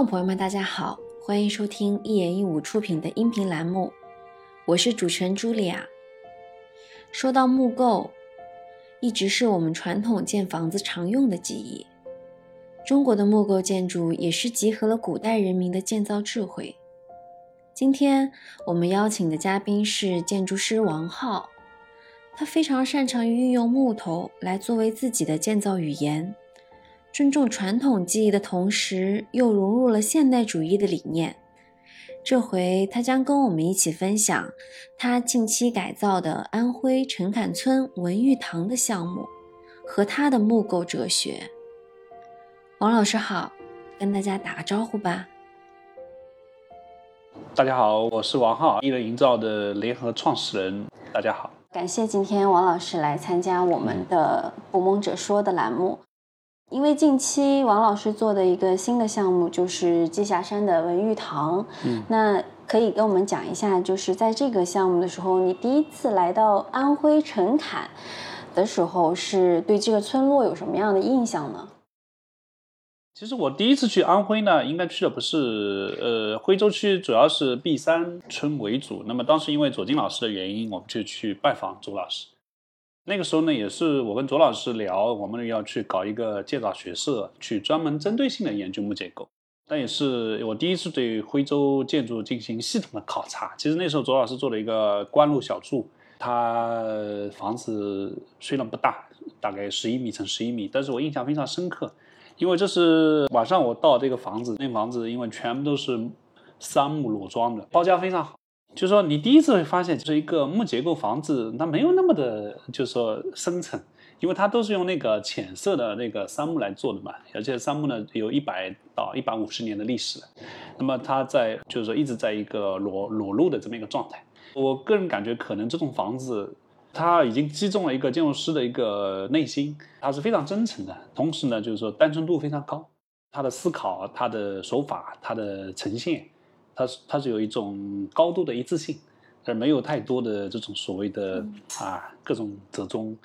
众朋友们，大家好，欢迎收听一言一舞出品的音频栏目，我是主持人茱莉亚。说到木构，一直是我们传统建房子常用的技艺。中国的木构建筑也是集合了古代人民的建造智慧。今天我们邀请的嘉宾是建筑师王浩，他非常擅长于运用木头来作为自己的建造语言。尊重传统技艺的同时，又融入了现代主义的理念。这回他将跟我们一起分享他近期改造的安徽陈坎村文玉堂的项目和他的木构哲学。王老师好，跟大家打个招呼吧。大家好，我是王浩，一人营造的联合创始人。大家好，感谢今天王老师来参加我们的《捕梦者说》的栏目。因为近期王老师做的一个新的项目就是栖霞山的文玉堂，嗯，那可以跟我们讲一下，就是在这个项目的时候，你第一次来到安徽陈坎的时候，是对这个村落有什么样的印象呢？其实我第一次去安徽呢，应该去的不是呃徽州区，主要是璧山村为主。那么当时因为左金老师的原因，我们就去拜访左老师。那个时候呢，也是我跟左老师聊，我们要去搞一个建造学社，去专门针对性的研究木结构。但也是我第一次对徽州建筑进行系统的考察。其实那时候左老师做了一个官路小筑，他房子虽然不大，大概十一米乘十一米，但是我印象非常深刻，因为这是晚上我到这个房子，那房子因为全部都是杉木裸装的，包浆非常好。就是说，你第一次会发现，就是一个木结构房子，它没有那么的，就是说深层，因为它都是用那个浅色的那个杉木来做的嘛，而且杉木呢有一百到一百五十年的历史，那么它在就是说一直在一个裸裸露的这么一个状态。我个人感觉，可能这种房子，它已经击中了一个建筑师的一个内心，它是非常真诚的，同时呢，就是说单纯度非常高，他的思考、他的手法、他的呈现。它是它是有一种高度的一致性，而没有太多的这种所谓的啊各种折中。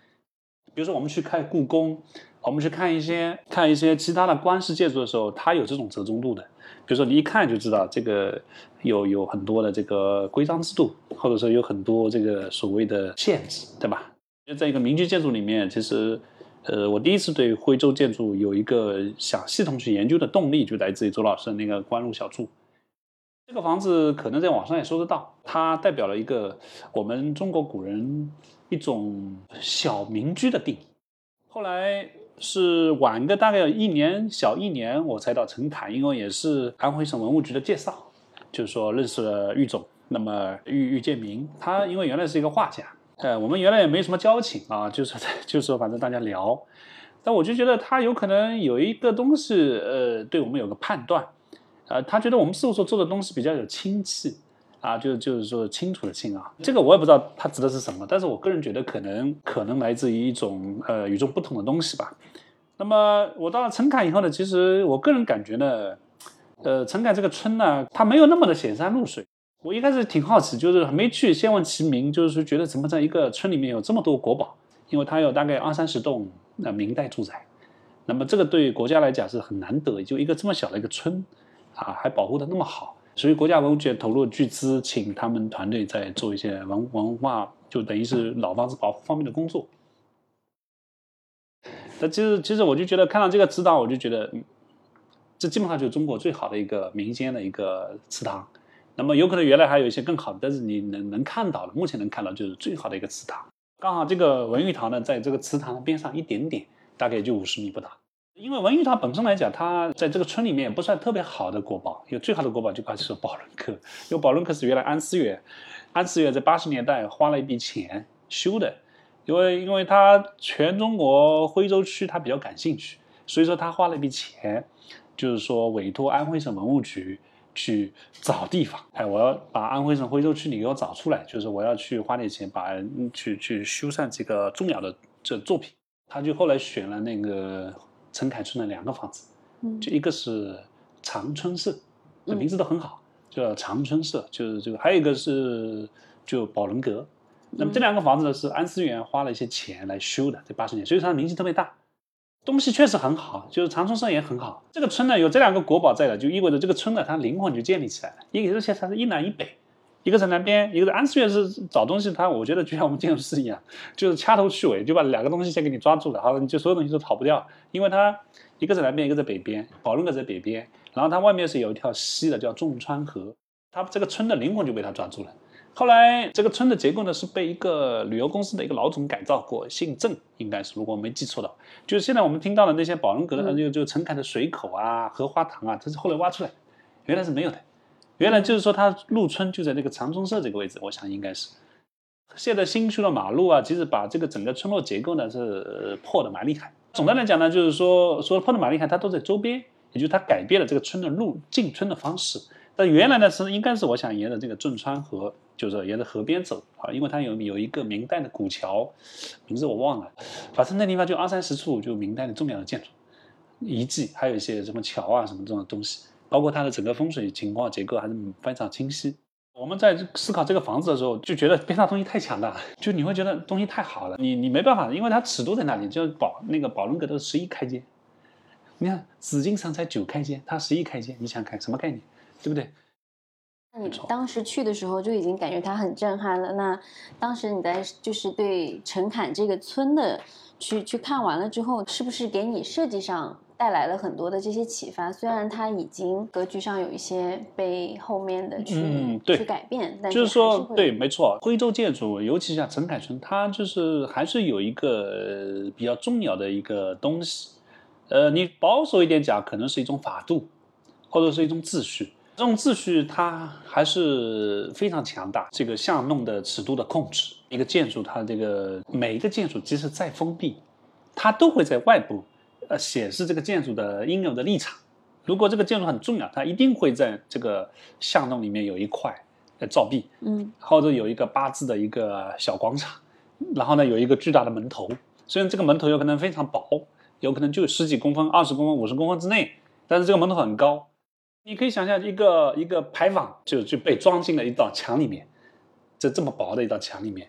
比如说我们去看故宫，我们去看一些看一些其他的官式建筑的时候，它有这种折中度的。比如说你一看就知道这个有有很多的这个规章制度，或者说有很多这个所谓的限制，对吧？在一个民居建筑里面，其实呃我第一次对徽州建筑有一个想系统去研究的动力，就来自于周老师的那个官路小筑。这个房子可能在网上也搜得到，它代表了一个我们中国古人一种小民居的定义。后来是晚个大概一年小一年，我才到陈坎，因为也是安徽省文物局的介绍，就是说认识了郁总。那么郁郁建明，他因为原来是一个画家，呃，我们原来也没什么交情啊，就是 就是说反正大家聊，但我就觉得他有可能有一个东西，呃，对我们有个判断。呃，他觉得我们事务所做的东西比较有清气，啊，就就是说清楚的清啊，这个我也不知道他指的是什么，但是我个人觉得可能可能来自于一种呃与众不同的东西吧。那么我到了陈坎以后呢，其实我个人感觉呢，呃，陈坎这个村呢，它没有那么的显山露水。我一开始挺好奇，就是没去先问其名，就是说觉得怎么在一个村里面有这么多国宝，因为它有大概二三十栋那明代住宅，那么这个对国家来讲是很难得，就一个这么小的一个村。啊，还保护的那么好，所以国家文物局投入巨资，请他们团队在做一些文文化，就等于是老房子保护方面的工作。那其实，其实我就觉得看到这个祠堂，我就觉得，这基本上就是中国最好的一个民间的一个祠堂。那么有可能原来还有一些更好的，但是你能能看到的，目前能看到就是最好的一个祠堂。刚好这个文玉堂呢，在这个祠堂的边上一点点，大概也就五十米不到。因为文玉它本身来讲，它在这个村里面也不算特别好的国宝，有最好的国宝就怕是宝轮科，因为宝轮科是原来安思远，安思远在八十年代花了一笔钱修的，因为因为他全中国徽州区他比较感兴趣，所以说他花了一笔钱，就是说委托安徽省文物局去找地方，哎，我要把安徽省徽州区你给我找出来，就是我要去花点钱把去去修缮这个重要的这作品，他就后来选了那个。陈凯村的两个房子，就一个是长春社，这名字都很好，叫长春社，就是这个，还有一个是就宝伦阁。那么这两个房子呢，是安思源花了一些钱来修的，这八十年，所以它名气特别大。东西确实很好，就是长春社也很好。这个村呢有这两个国宝在的，就意味着这个村呢它灵魂就建立起来了。因为而且它是一南一北，一个在南边，一个在安思岳是找东西，它我觉得就像我们建筑师一样，就是掐头去尾，就把两个东西先给你抓住了，好了，你就所有东西都逃不掉，因为它一个在南边，一个在北边，宝润阁在北边，然后它外面是有一条溪的，叫仲川河，它这个村的灵魂就被它抓住了。后来这个村的结构呢是被一个旅游公司的一个老总改造过，姓郑，应该是如果我没记错的，就是现在我们听到的那些宝龙阁的就就陈凯的水口啊、荷花塘啊，这是后来挖出来，原来是没有的，原来就是说它入村就在那个长春社这个位置，我想应该是。现在新修的马路啊，其实把这个整个村落结构呢是破的蛮厉害。总的来讲呢，就是说说破的蛮厉害，它都在周边，也就是它改变了这个村的路进村的方式。但原来呢是应该是我想沿着这个镇川河。就是沿着河边走啊，因为它有有一个明代的古桥，名字我忘了，反正那地方就二三十处就明代的重要的建筑遗迹，还有一些什么桥啊什么这种东西，包括它的整个风水情况结构还是非常清晰。我们在思考这个房子的时候，就觉得边上东西太强大了，就你会觉得东西太好了，你你没办法，因为它尺度在那里，就宝那个宝龙阁都是十一开间，你看紫禁城才九开间，它十一开间，你想看什么概念，对不对？那你当时去的时候就已经感觉它很震撼了。那当时你在就是对陈坎这个村的去去看完了之后，是不是给你设计上带来了很多的这些启发？虽然它已经格局上有一些被后面的去去改变，但就是说对，没错，徽州建筑，尤其像陈凯村，他就是还是有一个比较重要的一个东西。呃，你保守一点讲，可能是一种法度，或者是一种秩序。这种秩序它还是非常强大。这个巷弄的尺度的控制，一个建筑它这个每一个建筑即使再封闭，它都会在外部呃显示这个建筑的应有的立场。如果这个建筑很重要，它一定会在这个巷弄里面有一块呃照壁，嗯，或者有一个八字的一个小广场，然后呢有一个巨大的门头。虽然这个门头有可能非常薄，有可能就十几公分、二十公分、五十公分之内，但是这个门头很高。你可以想象一个一个牌坊就就被装进了一道墙里面，这这么薄的一道墙里面，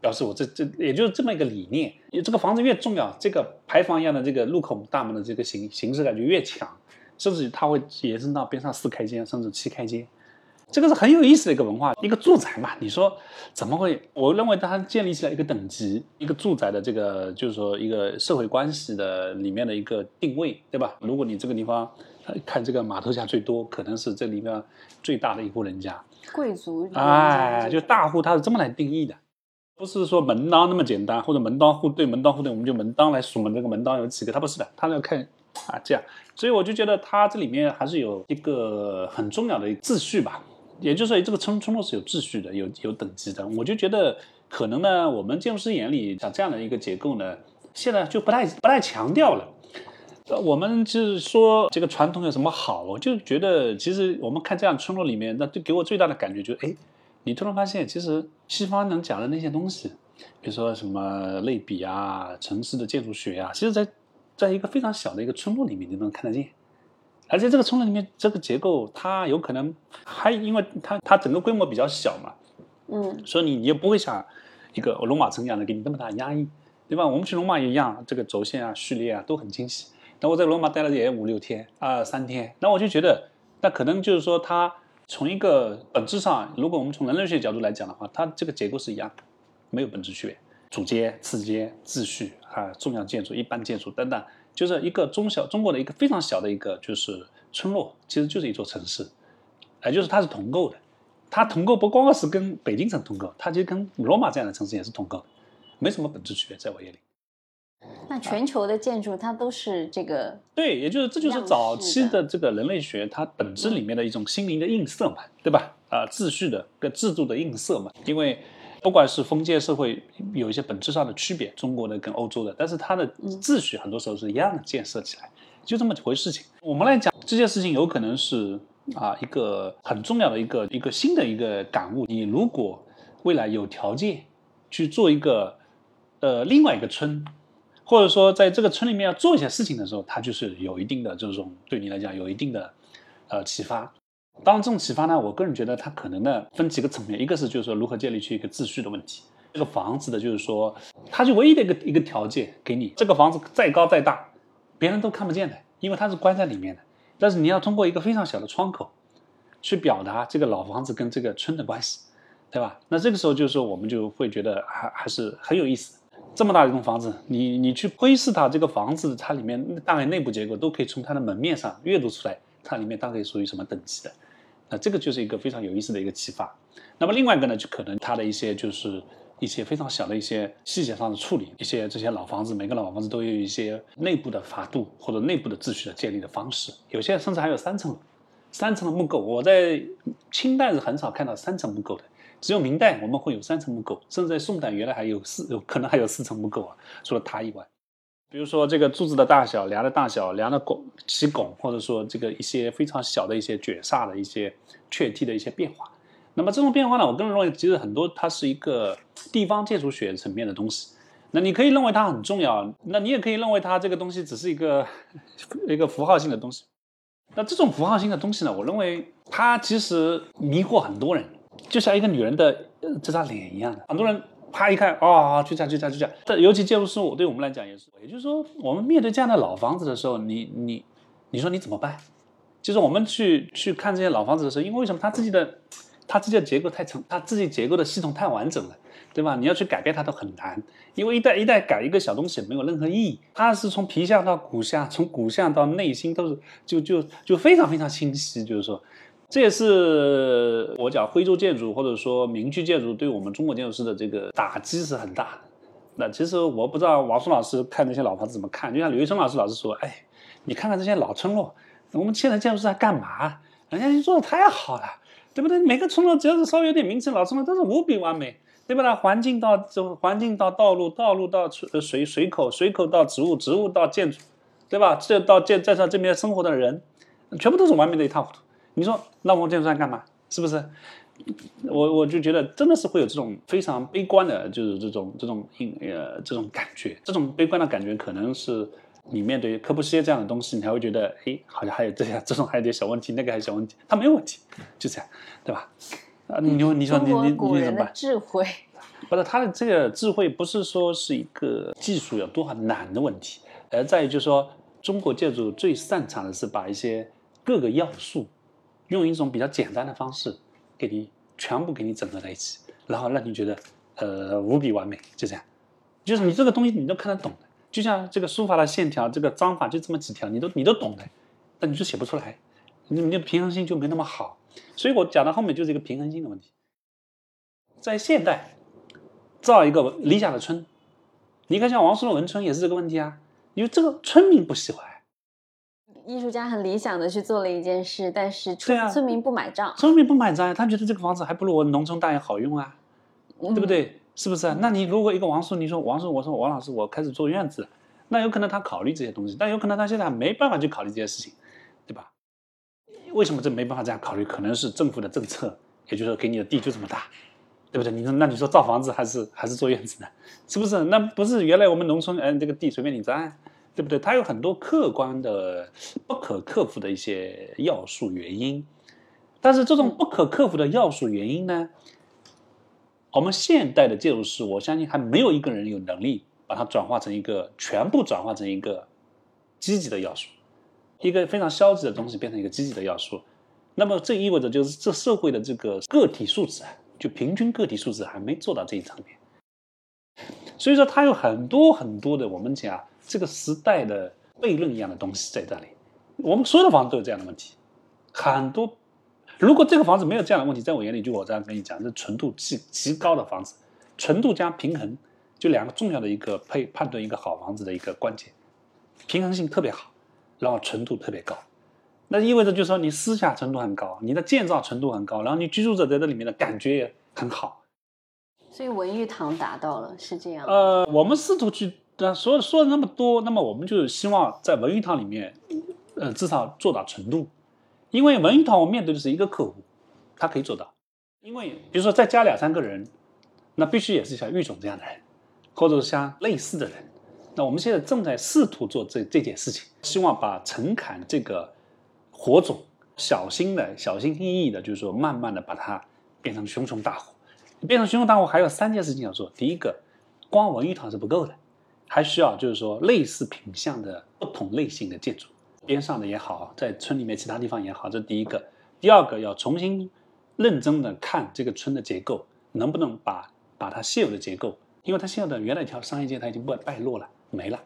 表示我这这也就是这么一个理念。你这个房子越重要，这个牌坊一样的这个入口大门的这个形形式感就越强，甚至它会延伸到边上四开间甚至七开间，这个是很有意思的一个文化。一个住宅嘛，你说怎么会？我认为它建立起来一个等级，一个住宅的这个就是说一个社会关系的里面的一个定位，对吧？如果你这个地方。看这个码头下最多，可能是这里面最大的一户人家，贵族哎，就大户，他是这么来定义的，不是说门当那么简单，或者门当户对，门当户对，我们就门当来数嘛，这个门当有几个，他不是的，他要看啊这样，所以我就觉得他这里面还是有一个很重要的秩序吧，也就是说这个村村落是有秩序的，有有等级的，我就觉得可能呢，我们建筑师眼里像这样的一个结构呢，现在就不太不太强调了。我们就是说这个传统有什么好？我就觉得，其实我们看这样村落里面，那就给我最大的感觉就是，哎，你突然发现，其实西方能讲的那些东西，比如说什么类比啊、城市的建筑学啊，其实，在在一个非常小的一个村落里面，你都能看得见。而且这个村落里面，这个结构它有可能还因为它它整个规模比较小嘛，嗯，所以你你也不会像一个罗马城一样的给你那么大压抑，对吧？我们去罗马也一样，这个轴线啊、序列啊都很精细。那我在罗马待了也五六天啊，三天。那我就觉得，那可能就是说，它从一个本质上，如果我们从人类学角度来讲的话，它这个结构是一样的，没有本质区别。主街、次街、秩序啊，重要建筑、一般建筑等等，就是一个中小中国的一个非常小的一个就是村落，其实就是一座城市，哎，就是它是同构的。它同构不光是跟北京城同构，它其实跟罗马这样的城市也是同构的，没什么本质区别，在我眼里。那全球的建筑它都是这个，对，也就是这就是早期的这个人类学它本质里面的一种心灵的映射嘛，对吧？啊，秩序的跟制度的映射嘛。因为不管是封建社会有一些本质上的区别，中国的跟欧洲的，但是它的秩序很多时候是一样的建设起来，就这么回事情。我们来讲这件事情，有可能是啊一个很重要的一个一个新的一个感悟。你如果未来有条件去做一个呃另外一个村。或者说，在这个村里面要做一些事情的时候，它就是有一定的这种对你来讲有一定的呃启发。当然，这种启发呢，我个人觉得它可能呢分几个层面，一个是就是说如何建立起一个秩序的问题。这个房子的就是说，它就唯一的一个一个条件给你，这个房子再高再大，别人都看不见的，因为它是关在里面的。但是你要通过一个非常小的窗口，去表达这个老房子跟这个村的关系，对吧？那这个时候就是说，我们就会觉得还还是很有意思。这么大一栋房子，你你去窥视它这个房子，它里面大概内部结构都可以从它的门面上阅读出来，它里面大概属于什么等级的。那这个就是一个非常有意思的一个启发。那么另外一个呢，就可能它的一些就是一些非常小的一些细节上的处理，一些这些老房子，每个老房子都有一些内部的法度或者内部的秩序的建立的方式，有些甚至还有三层，三层的木构。我在清代是很少看到三层木构的，只有明代我们会有三层木构，甚至在宋代原来还有四，可能还有四层木构啊，除了它以外。比如说这个柱子的大小、梁的大小、梁的拱起拱，或者说这个一些非常小的一些卷煞的一些雀替的一些变化。那么这种变化呢，我个人认为其实很多它是一个地方建筑学层面的东西。那你可以认为它很重要，那你也可以认为它这个东西只是一个一个符号性的东西。那这种符号性的东西呢，我认为它其实迷惑很多人，就像一个女人的这张脸一样的，很多人。啪一看，啊，就这样，就这样，就这样。但尤其建筑师，我对我们来讲也是。也就是说，我们面对这样的老房子的时候，你你你说你怎么办？就是我们去去看这些老房子的时候，因为为什么它自己的它自己的结构太成，它自己结构的系统太完整了，对吧？你要去改变它都很难，因为一代一代改一个小东西没有任何意义。它是从皮相到骨相，从骨相到内心都是就就就非常非常清晰，就是说。这也是我讲徽州建筑或者说民居建筑对我们中国建筑师的这个打击是很大的。那其实我不知道王松老师看那些老房子怎么看，就像刘一生老师老是说，哎，你看看这些老村落，我们现在建筑师在干嘛？人家做的太好了，对不对？每个村落只要是稍微有点名气，老村落都是无比完美，对不对？环境到这环境到道路，道路到水水口，水口到植物，植物到建筑，对吧？这到建在上这边生活的人，全部都是完美的一塌糊涂。你说那我们建筑师干嘛？是不是？我我就觉得真的是会有这种非常悲观的，就是这种这种呃这种感觉。这种悲观的感觉，可能是你面对科布西耶这样的东西，你才会觉得，哎，好像还有这样这种还有点小问题，那个还有小问题，他没有问题，就这样，对吧？啊，你你说你你你怎么办？智慧不是他的这个智慧，不是说是一个技术有多少难的问题，而在于就是说，中国建筑最擅长的是把一些各个要素。用一种比较简单的方式，给你全部给你整合在一起，然后让你觉得，呃，无比完美，就这样。就是你这个东西你都看得懂的，就像这个书法的线条，这个章法就这么几条，你都你都懂的，但你就写不出来，你你的平衡性就没那么好。所以我讲到后面就是一个平衡性的问题。在现代造一个理想的村，你看像王叔的文村也是这个问题啊，因为这个村民不喜欢。艺术家很理想的去做了一件事，但是村村民不买账。村民不买账，他觉得这个房子还不如我农村大爷好用啊，对不对？是不是？那你如果一个王叔，你说王叔，我说王老师，我开始做院子，那有可能他考虑这些东西，但有可能他现在没办法去考虑这些事情，对吧？为什么这没办法这样考虑？可能是政府的政策，也就是说给你的地就这么大，对不对？你说那你说造房子还是还是做院子呢？是不是？那不是原来我们农村，嗯，这个地随便你占。对不对？它有很多客观的、不可克服的一些要素原因，但是这种不可克服的要素原因呢，我们现代的建筑师，我相信还没有一个人有能力把它转化成一个全部转化成一个积极的要素，一个非常消极的东西变成一个积极的要素。那么这意味着就是这社会的这个个体素质啊，就平均个体素质还没做到这一层面。所以说，它有很多很多的我们讲。这个时代的悖论一样的东西在这里，我们所有的房子都有这样的问题，很多。如果这个房子没有这样的问题，在我眼里，就我这样跟你讲，是纯度极极高的房子，纯度加平衡，就两个重要的一个配判断一个好房子的一个关键，平衡性特别好，然后纯度特别高，那意味着就是说你私下纯度很高，你的建造纯度很高，然后你居住者在这里面的感觉也很好。所以文玉堂达到了，是这样。呃，我们试图去。那说说了那么多，那么我们就是希望在文玉堂里面，呃，至少做到纯度，因为文玉堂我面对的是一个客户，他可以做到。因为比如说再加两三个人，那必须也是像玉总这样的人，或者是像类似的人。那我们现在正在试图做这这件事情，希望把陈侃这个火种，小心的、小心翼翼的，就是说慢慢的把它变成熊熊大火。变成熊熊大火还有三件事情要做。第一个，光文玉堂是不够的。还需要就是说类似品相的不同类型的建筑，边上的也好，在村里面其他地方也好，这是第一个。第二个要重新认真的看这个村的结构，能不能把把它现有的结构，因为它现有的原来一条商业街它已经败败落了，没了。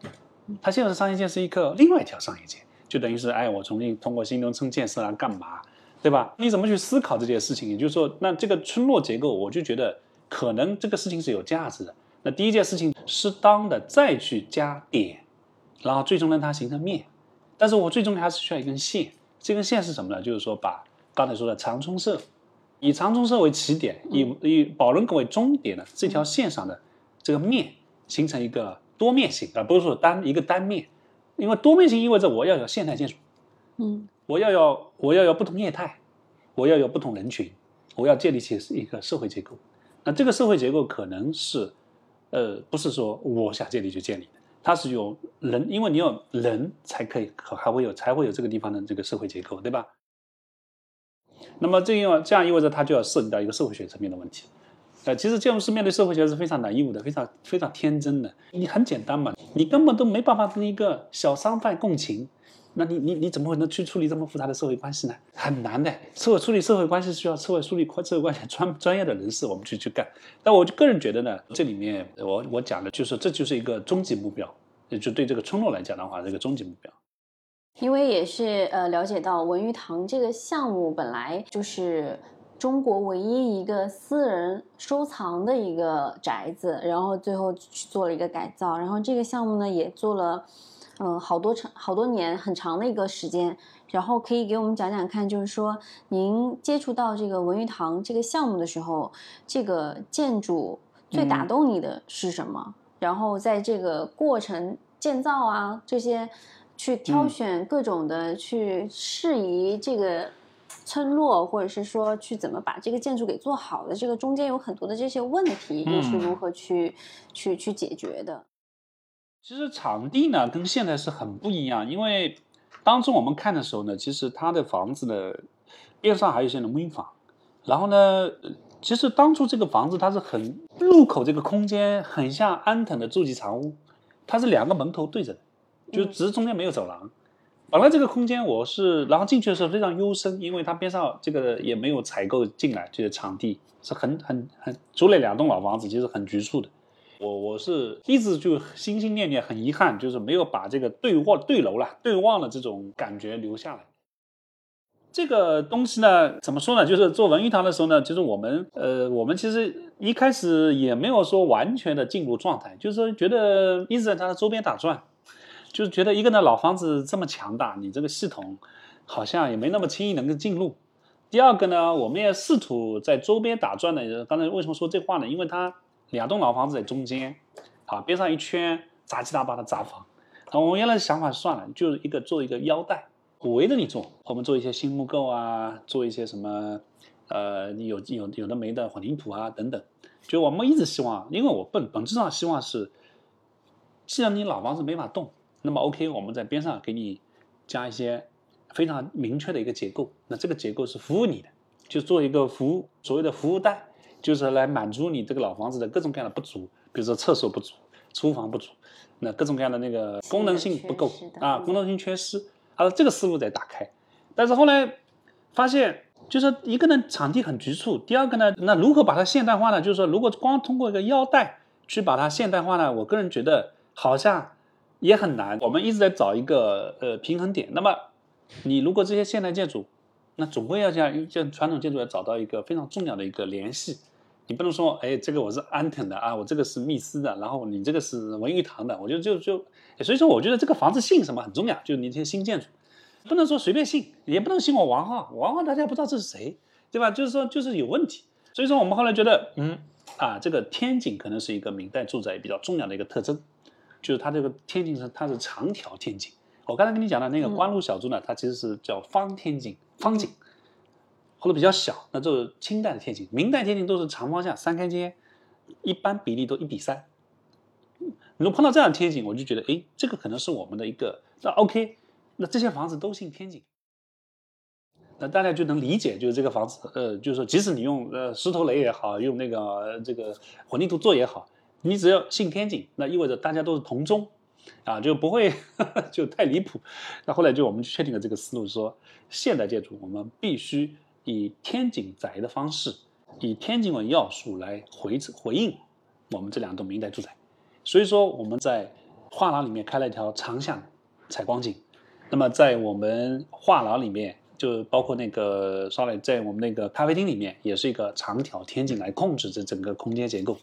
它现在的商业街是一个另外一条商业街，就等于是哎，我重新通过新农村建设啊，干嘛，对吧？你怎么去思考这件事情？也就是说，那这个村落结构，我就觉得可能这个事情是有价值的。那第一件事情，适当的再去加点，然后最终让它形成面。但是我最终还是需要一根线，这根线是什么呢？就是说把刚才说的长春社，以长春社为起点，以以宝轮阁为终点的这条线上的这个面，形成一个。多面性而不是说单一个单面，因为多面性意味着我要有现代建筑，嗯，我要有我要有不同业态，我要有不同人群，我要建立起一个社会结构。那这个社会结构可能是，呃，不是说我想建立就建立的，它是有人，因为你有人才可以，还会有才会有这个地方的这个社会结构，对吧？那么这样这样意味着它就要涉及到一个社会学层面的问题。呃，其实建筑师面对社会学是非常难义务的，非常非常天真的。你很简单嘛，你根本都没办法跟一个小商贩共情，那你你你怎么可能去处理这么复杂的社会关系呢？很难的。社会处理社会关系需要社会处理社会关系专专业的人士，我们去去干。但我就个人觉得呢，这里面我我讲的就是这就是一个终极目标，就对这个村落来讲的话，这个终极目标。因为也是呃了解到文玉堂这个项目本来就是。中国唯一一个私人收藏的一个宅子，然后最后去做了一个改造，然后这个项目呢也做了，嗯，好多长好多年很长的一个时间，然后可以给我们讲讲看，就是说您接触到这个文玉堂这个项目的时候，这个建筑最打动你的是什么？然后在这个过程建造啊这些，去挑选各种的去适宜这个。村落，或者是说去怎么把这个建筑给做好的，这个中间有很多的这些问题，又是如何去去去解决的？其实场地呢跟现在是很不一样，因为当初我们看的时候呢，其实它的房子呢边上还有一些农民房，然后呢，其实当初这个房子它是很入口这个空间很像安藤的筑基长屋，它是两个门头对着的，就只是中间没有走廊。本来这个空间我是，然后进去的时候非常幽深，因为它边上这个也没有采购进来，这个场地是很很很，租了两栋老房子，其实很局促的。我我是一直就心心念念，很遗憾，就是没有把这个对望对楼了对望的这种感觉留下来。这个东西呢，怎么说呢？就是做文娱堂的时候呢，其实我们呃，我们其实一开始也没有说完全的进入状态，就是说觉得一直在它的周边打转。就是觉得一个呢老房子这么强大，你这个系统好像也没那么轻易能够进入。第二个呢，我们也试图在周边打转的。刚才为什么说这话呢？因为它两栋老房子在中间，啊，边上一圈杂七杂八的杂房。啊，我们原来的想法算了，就是一个做一个腰带围着你做。我们做一些新木构啊，做一些什么呃有有有的没的混凝土啊等等。就我们一直希望，因为我本本质上希望是，既然你老房子没法动。那么 OK，我们在边上给你加一些非常明确的一个结构，那这个结构是服务你的，就做一个服务，所谓的服务带，就是来满足你这个老房子的各种各样的不足，比如说厕所不足、厨房不足，那各种各样的那个功能性不够啊，功能性缺失，啊，这个思路在打开。但是后来发现，就是一个呢场地很局促，第二个呢，那如何把它现代化呢？就是说，如果光通过一个腰带去把它现代化呢，我个人觉得好像。也很难，我们一直在找一个呃平衡点。那么，你如果这些现代建筑，那总归要像像传统建筑要找到一个非常重要的一个联系。你不能说，哎，这个我是安藤的啊，我这个是密斯的，然后你这个是文玉堂的，我就就就，所以说我觉得这个房子姓什么很重要，就是你这些新建筑，不能说随便姓，也不能姓我王浩，王浩大家不知道这是谁，对吧？就是说就是有问题。所以说我们后来觉得，嗯啊，这个天井可能是一个明代住宅比较重要的一个特征。就是它这个天井是它是长条天井，我刚才跟你讲的那个关路小筑呢，它其实是叫方天井、方井，或者比较小，那就是清代的天井。明代天井都是长方向三开间，一般比例都一比三。如果碰到这样的天井，我就觉得，哎，这个可能是我们的一个那 OK，那这些房子都姓天井，那大家就能理解，就是这个房子，呃，就是说，即使你用呃石头垒也好，用那个这个混凝土做也好。你只要信天井，那意味着大家都是同宗，啊，就不会 就太离谱。那后来就我们确定了这个思路，说现代建筑我们必须以天井宅的方式，以天井为要素来回回应我们这两栋明代住宅。所以说我们在画廊里面开了一条长巷采光井，那么在我们画廊里面。就包括那个 sorry，在我们那个咖啡厅里面，也是一个长条天井来控制这整个空间结构。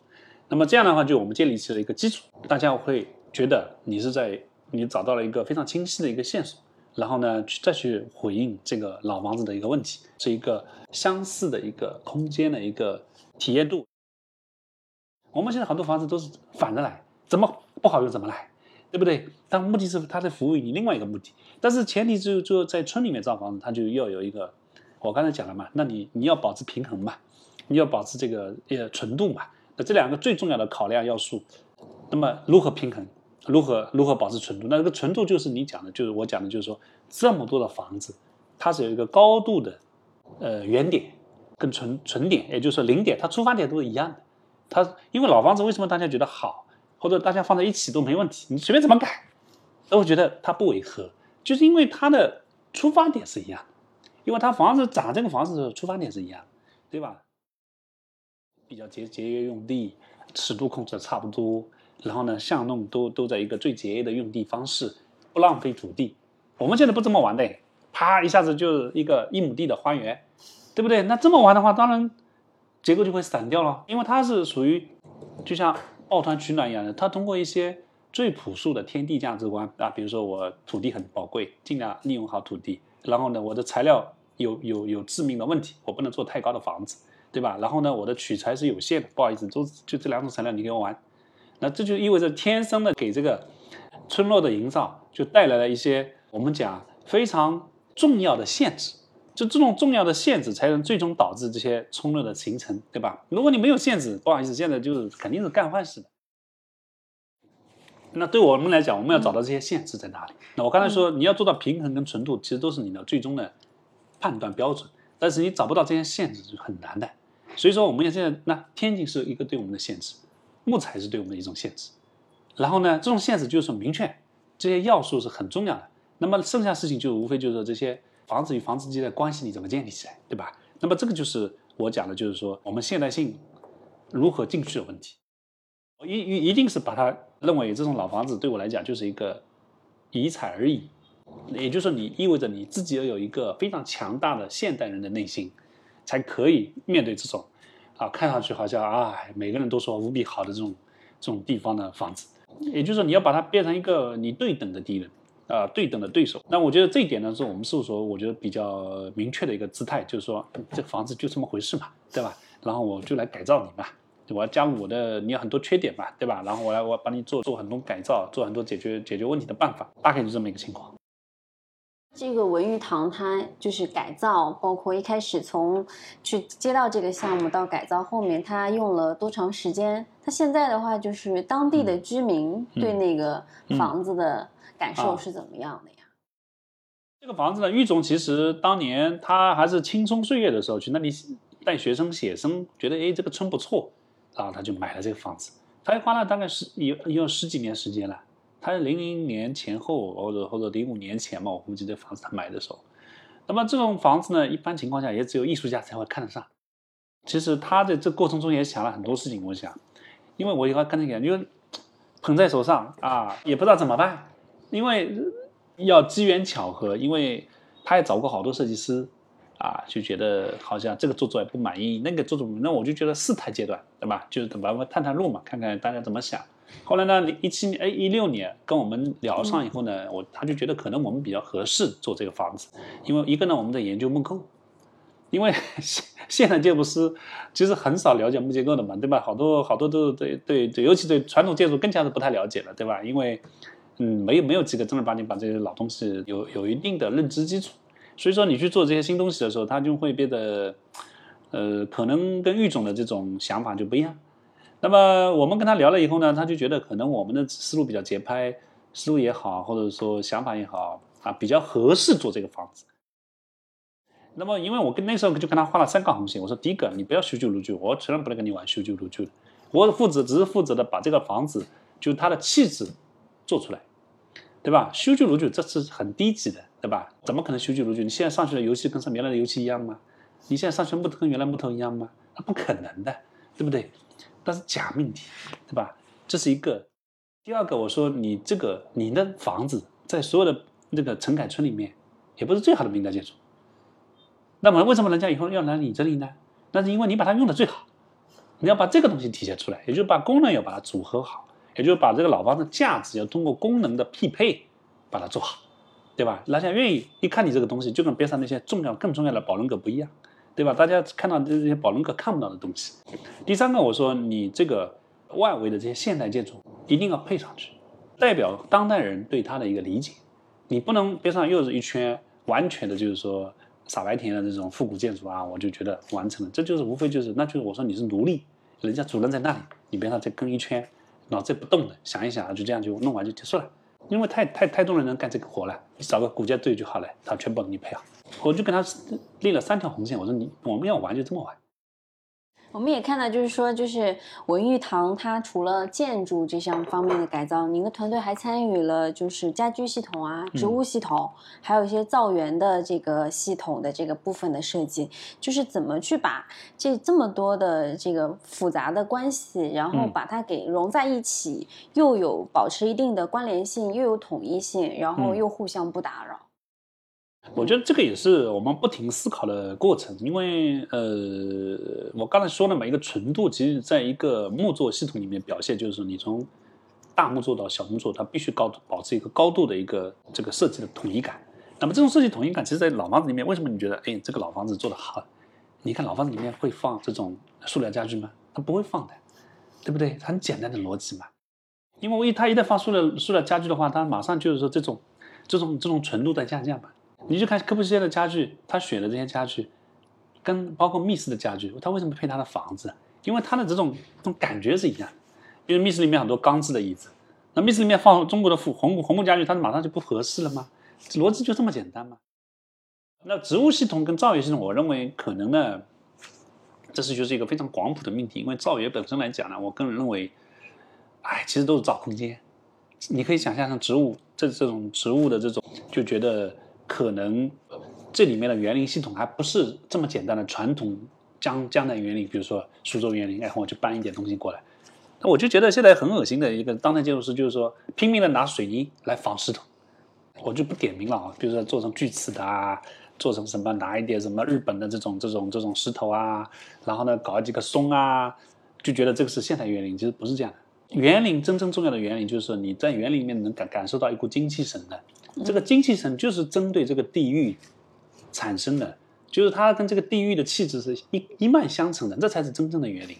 那么这样的话，就我们建立起了一个基础，大家会觉得你是在你找到了一个非常清晰的一个线索，然后呢，去再去回应这个老房子的一个问题，是一个相似的一个空间的一个体验度。我们现在很多房子都是反着来，怎么不好用怎么来。对不对？但目的是它在服务于你另外一个目的，但是前提就就在村里面造房子，它就要有一个，我刚才讲了嘛，那你你要保持平衡嘛，你要保持这个呃纯度嘛，那这两个最重要的考量要素，那么如何平衡，如何如何保持纯度？那这个纯度就是你讲的，就是我讲的，就是说这么多的房子，它是有一个高度的呃原点跟纯纯点，也就是说零点，它出发点都是一样的，它因为老房子为什么大家觉得好？或者大家放在一起都没问题，你随便怎么改，都会觉得它不违和，就是因为它的出发点是一样，因为它房子涨这个房子的出发点是一样，对吧？比较节节约用地，尺度控制的差不多，然后呢，巷弄都都在一个最节约的用地方式，不浪费土地。我们现在不这么玩的，啪一下子就一个一亩地的花园，对不对？那这么玩的话，当然结构就会散掉了，因为它是属于就像。抱团取暖一样的，它通过一些最朴素的天地价值观啊，比如说我土地很宝贵，尽量利用好土地。然后呢，我的材料有有有致命的问题，我不能做太高的房子，对吧？然后呢，我的取材是有限的，不好意思，就就这两种材料你给我玩。那这就意味着天生的给这个村落的营造就带来了一些我们讲非常重要的限制。就这种重要的限制，才能最终导致这些村落的形成，对吧？如果你没有限制，不好意思，现在就是肯定是干坏事的。那对我们来讲，我们要找到这些限制在哪里？那我刚才说，你要做到平衡跟纯度，其实都是你的最终的判断标准。但是你找不到这些限制是很难的。所以说，我们现在那天津是一个对我们的限制，木材是对我们的一种限制。然后呢，这种限制就是说明确这些要素是很重要的。那么剩下事情就无非就是这些。房子与房子之间的关系你怎么建立起来，对吧？那么这个就是我讲的，就是说我们现代性如何进去的问题。一一一定是把它认为这种老房子对我来讲就是一个遗产而已，也就是说你意味着你自己要有一个非常强大的现代人的内心，才可以面对这种啊看上去好像啊每个人都说无比好的这种这种地方的房子。也就是说你要把它变成一个你对等的敌人。啊，对等的对手。那我觉得这一点呢，是我们事务所我觉得比较明确的一个姿态，就是说这房子就这么回事嘛，对吧？然后我就来改造你嘛，我要加入我的，你有很多缺点嘛，对吧？然后我来我帮你做做很多改造，做很多解决解决问题的办法，大概就这么一个情况。这个文玉堂它就是改造，包括一开始从去接到这个项目到改造后面，它用了多长时间？它现在的话就是当地的居民对那个房子的。感受是怎么样的呀？这个房子呢，玉总其实当年他还是青葱岁月的时候去那里带学生写生，觉得哎这个村不错，然后他就买了这个房子。他花了大概是有有十几年时间了。他是零零年前后或者或者零五年前嘛，我估计这房子他买的时候。那么这种房子呢，一般情况下也只有艺术家才会看得上。其实他在这过程中也想了很多事情，我想，因为我以后跟他讲，就捧在手上啊，也不知道怎么办。因为要机缘巧合，因为他也找过好多设计师，啊，就觉得好像这个做做也不满意，那个做做，那我就觉得试探阶段，对吧？就是等咱们探探路嘛，看看大家怎么想。后来呢，一七年哎一六年跟我们聊上以后呢，我他就觉得可能我们比较合适做这个房子，因为一个呢我们在研究木构，因为 现现代建筑师其实很少了解木结构的嘛，对吧？好多好多都对对对，尤其对传统建筑更加是不太了解了，对吧？因为嗯，没有没有几个正儿八经把这些老东西有有一定的认知基础，所以说你去做这些新东西的时候，它就会变得，呃，可能跟玉总的这种想法就不一样。那么我们跟他聊了以后呢，他就觉得可能我们的思路比较节拍，思路也好，或者说想法也好啊，比较合适做这个房子。那么因为我跟那时候就跟他画了三个红线，我说第一个你不要修旧如旧，我从来不能跟你玩修旧如旧的。我负责只是负责的把这个房子就它的气质做出来，对吧？修旧如旧这是很低级的，对吧？怎么可能修旧如旧？你现在上去的油漆跟上原来的油漆一样吗？你现在上去木头跟原来木头一样吗？那不可能的，对不对？那是假命题，对吧？这是一个。第二个，我说你这个你的房子在所有的那个城改村里面，也不是最好的明代建筑。那么为什么人家以后要来你这里呢？那是因为你把它用的最好。你要把这个东西体现出来，也就是把功能要把它组合好，也就是把这个老房子价值要通过功能的匹配把它做好，对吧？人家愿意一看你这个东西，就跟边上那些重要更重要的宝轮阁不一样，对吧？大家看到这些宝轮阁看不到的东西。第三个，我说你这个外围的这些现代建筑一定要配上去，代表当代人对它的一个理解。你不能边上又是一圈完全的，就是说傻白甜的这种复古建筑啊，我就觉得完成了。这就是无非就是，那就是我说你是奴隶。人家主人在那里，你边上再跟一圈，脑子不动的想一想，就这样就弄完就结束了。因为太太太多人能干这个活了，你找个骨架队就好了，他全部给你配好。我就跟他立了三条红线，我说你我们要玩就这么玩。我们也看到，就是说，就是文玉堂，它除了建筑这项方面的改造，您的团队还参与了就是家居系统啊、植物系统，还有一些造园的这个系统的这个部分的设计，就是怎么去把这这么多的这个复杂的关系，然后把它给融在一起，又有保持一定的关联性，又有统一性，然后又互相不打扰。我觉得这个也是我们不停思考的过程，因为呃，我刚才说了嘛，一个纯度，其实在一个木作系统里面表现，就是你从大木作到小木作，它必须高度保持一个高度的一个这个设计的统一感。那么这种设计统一感，其实，在老房子里面，为什么你觉得哎，这个老房子做的好？你看老房子里面会放这种塑料家具吗？它不会放的，对不对？很简单的逻辑嘛。因为一它一旦放塑料塑料家具的话，它马上就是说这种这种这种纯度在下降嘛。你就看科布西耶的家具，他选的这些家具，跟包括密室的家具，他为什么配他的房子？因为他的这种这种感觉是一样。因为密室里面很多钢制的椅子，那密室里面放中国的红红红木家具，它马上就不合适了吗？逻辑就这么简单吗？那植物系统跟造园系统，我认为可能呢，这是就是一个非常广谱的命题。因为造园本身来讲呢，我个人认为，哎，其实都是造空间。你可以想象像植物这这种植物的这种，就觉得。可能这里面的园林系统还不是这么简单的传统江江南园林，比如说苏州园林，然后我就搬一点东西过来。那我就觉得现在很恶心的一个当代建筑师，就是说拼命的拿水泥来仿石头。我就不点名了啊，比如说做成锯齿的啊，做成什么拿一点什么日本的这种这种这种石头啊，然后呢搞几个松啊，就觉得这个是现代园林，其实不是这样的。园林真正重要的园林，就是你在园林里面能感感受到一股精气神的。这个精气神就是针对这个地域产生的，就是它跟这个地域的气质是一一脉相承的，这才是真正的园林，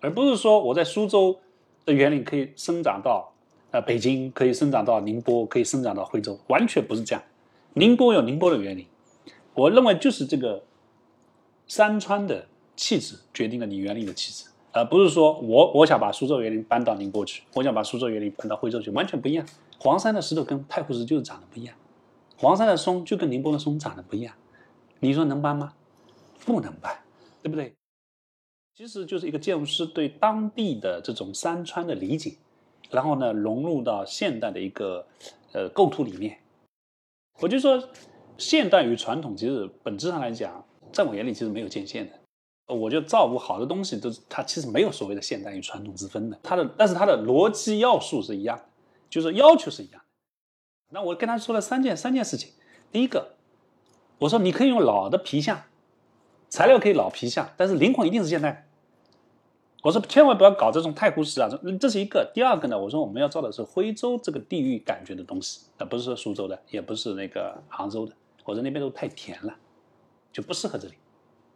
而不是说我在苏州的园林可以生长到呃北京，可以生长到宁波，可以生长到徽州，完全不是这样。宁波有宁波的园林，我认为就是这个山川的气质决定了你园林的气质。而不是说我我想把苏州园林搬到宁波去，我想把苏州园林搬到徽州去，完全不一样。黄山的石头跟太湖石就是长得不一样，黄山的松就跟宁波的松长得不一样。你说能搬吗？不能搬，对不对？其实就是一个建筑师对当地的这种山川的理解，然后呢融入到现代的一个呃构图里面。我就说，现代与传统其实本质上来讲，在我眼里其实没有界限的。我觉得造物好的东西都是它其实没有所谓的现代与传统之分的，它的但是它的逻辑要素是一样的，就是要求是一样的。那我跟他说了三件三件事情，第一个，我说你可以用老的皮相，材料可以老皮相，但是灵魂一定是现代。我说千万不要搞这种太湖石啊，这是一个。第二个呢，我说我们要造的是徽州这个地域感觉的东西，而不是说苏州的，也不是那个杭州的。我说那边都太甜了，就不适合这里。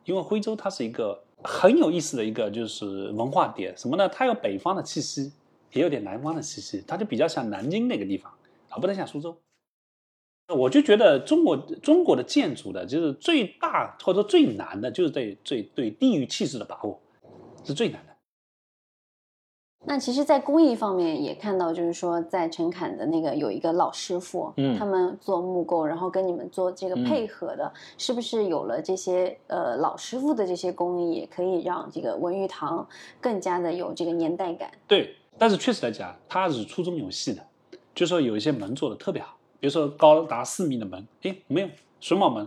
因为徽州它是一个很有意思的一个就是文化点，什么呢？它有北方的气息，也有点南方的气息，它就比较像南京那个地方，啊不能像苏州。我就觉得中国中国的建筑的，就是最大或者最难的，就是对最对地域气质的把握是最难的。那其实，在工艺方面也看到，就是说，在陈坎的那个有一个老师傅，嗯他们做木构，然后跟你们做这个配合的，是不是有了这些呃老师傅的这些工艺，也可以让这个文玉堂更加的有这个年代感？对，但是确实来讲，它是粗中有细的，就是说有一些门做的特别好，比如说高达四米的门，哎，没有榫卯门，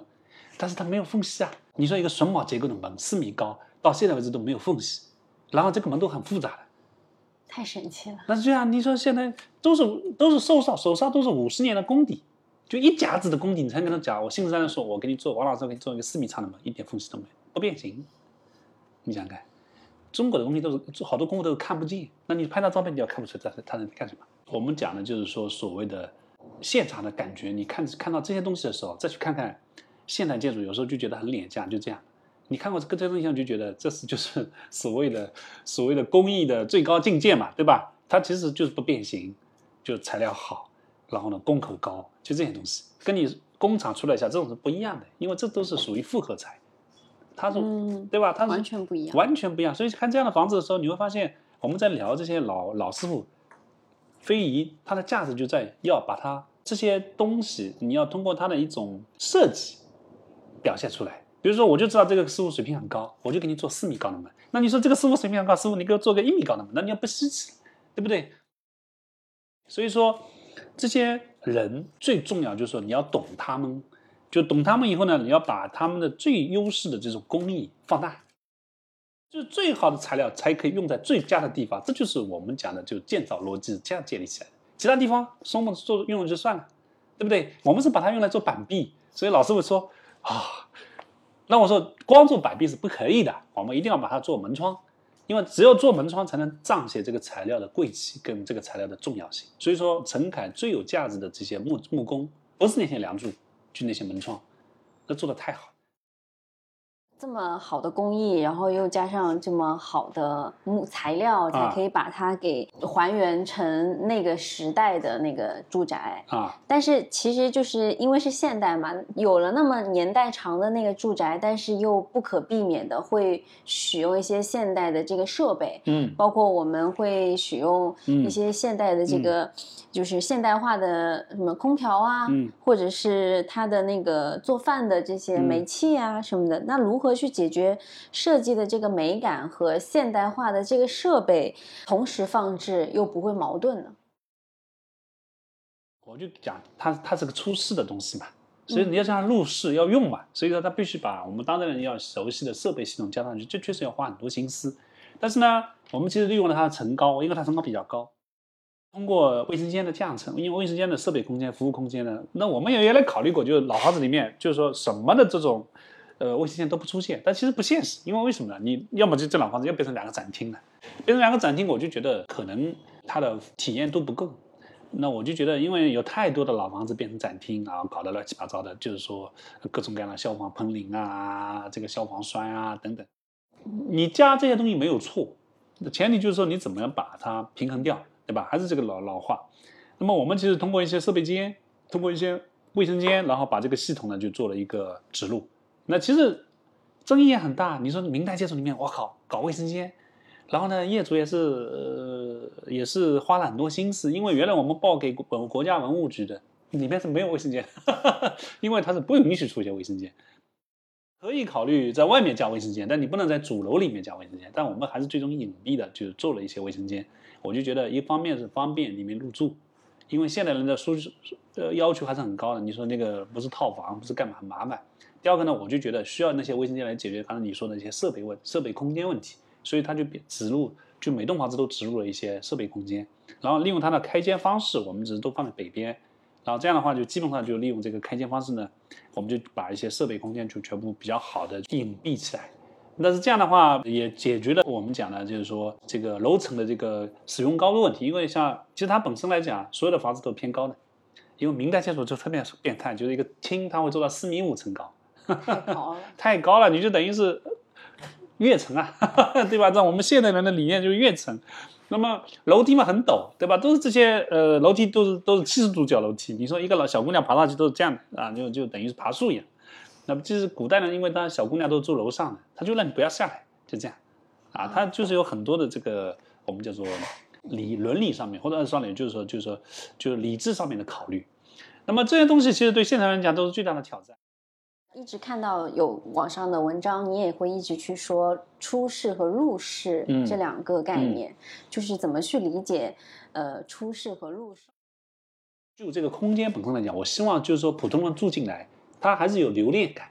但是它没有缝隙啊。你说一个榫卯结构的门，四米高，到现在为止都没有缝隙，然后这个门都很复杂的。太神奇了！那是这样，你说现在都是都是手上手上都是五十年的功底，就一甲子的功底，你才跟他讲，我信誓旦旦说，我给你做，王老师我给你做一个四米长的门，一点缝隙都没有，不变形。你想想看，中国的东西都是好多功夫都是看不见，那你拍张照片你要看不出来它它在干什么。我们讲的就是说所谓的现场的感觉，你看看到这些东西的时候，再去看看现代建筑，有时候就觉得很廉价，就这样。你看过这个这东西，就觉得这是就是所谓的 所谓的工艺的最高境界嘛，对吧？它其实就是不变形，就材料好，然后呢工口高，就这些东西，跟你工厂出来一下这种是不一样的，因为这都是属于复合材，它是、嗯，对吧？它是完全不一样。完全不一样。所以看这样的房子的时候，你会发现我们在聊这些老老师傅非遗，它的价值就在要把它这些东西，你要通过它的一种设计表现出来。比如说，我就知道这个师傅水平很高，我就给你做四米高的门。那你说这个师傅水平很高，师傅你给我做个一米高的门，那你要不稀奇，对不对？所以说，这些人最重要就是说你要懂他们，就懂他们以后呢，你要把他们的最优势的这种工艺放大，就是最好的材料才可以用在最佳的地方，这就是我们讲的就建造逻辑这样建立起来的。其他地方松木做用了就算了，对不对？我们是把它用来做板壁，所以老师会说啊，那我说光做板壁是不可以的，我们一定要把它做门窗。因为只有做门窗才能彰显这个材料的贵气跟这个材料的重要性。所以说，陈凯最有价值的这些木木工，不是那些梁柱，就那些门窗，那做的太好。这么好的工艺，然后又加上这么好的木材料，才啊。可以把它给还原成那个时代的那个住宅。啊，但是其实就是因为是现代嘛，有了那么年代长的那个住宅，但是又不可避免的会使用一些现代的这个设备，嗯。包括我们会使用嗯一些现代的这个，就是现代化的什么空调啊，嗯。或者是它的那个做饭的这些嗯。煤气啊什么的。那如何去解决设计的这个美感和现代化的这个设备同时放置又不会矛盾呢？我就讲它它是个出世的东西嘛，所以你要让它入世要用嘛，所以说它必须把我们当代人要熟悉的设备系统加上去，这确实要花很多心思。但是呢，我们其实利用了它的层高，因为它层高比较高，通过卫生间的降层，因为卫生间的设备空间、服务空间呢，那我们也原来考虑过，就是老房子里面就是说什么的这种呃卫生间都不出现，但其实不现实，因为为什么呢？你要么就这老房子要变成两个展厅了，变成两个展厅，我就觉得可能它的体验度不够。那我就觉得，因为有太多的老房子变成展厅，然后搞得乱七八糟的，就是说各种各样的消防喷淋啊，这个消防栓啊等等，你加这些东西没有错，前提就是说你怎么样把它平衡掉，对吧？还是这个老老话。那么我们其实通过一些设备间，通过一些卫生间，然后把这个系统呢就做了一个指路。那其实争议也很大。你说明代建筑里面，我靠，搞卫生间，然后呢，业主也是也是花了很多心思，因为原来我们报给国国家文物局的，里面是没有卫生间，哈 哈因为它是不允许出现卫生间。可以考虑在外面加卫生间，但你不能在主楼里面加卫生间。但我们还是最终隐蔽的，就是做了一些卫生间。我就觉得一方面是方便里面入住，因为现代人的舒适呃要求还是很高的。你说那个不是套房，不是干嘛很麻烦。第二个呢，我就觉得需要那些卫生间来解决刚才你说的一些设备问设备空间问题，所以它就植入，就每栋房子都植入了一些设备空间，然后利用它的开间方式，我们只是都放在北边，然后这样的话就基本上就利用这个开间方式呢，我们就把一些设备空间就全部比较好的隐蔽起来。但是这样的话也解决了我们讲的，就是说这个楼层的这个使用高的问题，因为像其实它本身来讲，所有的房子都偏高的，因为明代建筑就特别变态，就是一个厅它会做到四米五层高。太高了。太高了，你就等于是跃层啊，对吧？在我们现代人的理念就是跃层。那么楼梯嘛很陡，对吧？都是这些呃楼梯都是都是七十度角楼梯。你说一个老小姑娘爬上去都是这样的啊，就就等于是爬树一样。那么其实古代呢，因为她小姑娘都住楼上的，她就让你不要下来，就这样啊。他就是有很多的这个我们叫做理伦理上面，或者按上面就是说就是说就是理智上面的考虑。那么这些东西其实对现代人讲都是巨大的挑战。一直看到有网上的文章，你也会一直去说出世和入世这两个概念，就是怎么去理解呃出世和入世。就这个空间本身来讲，我希望就是说普通人住进来，他还是有留恋感，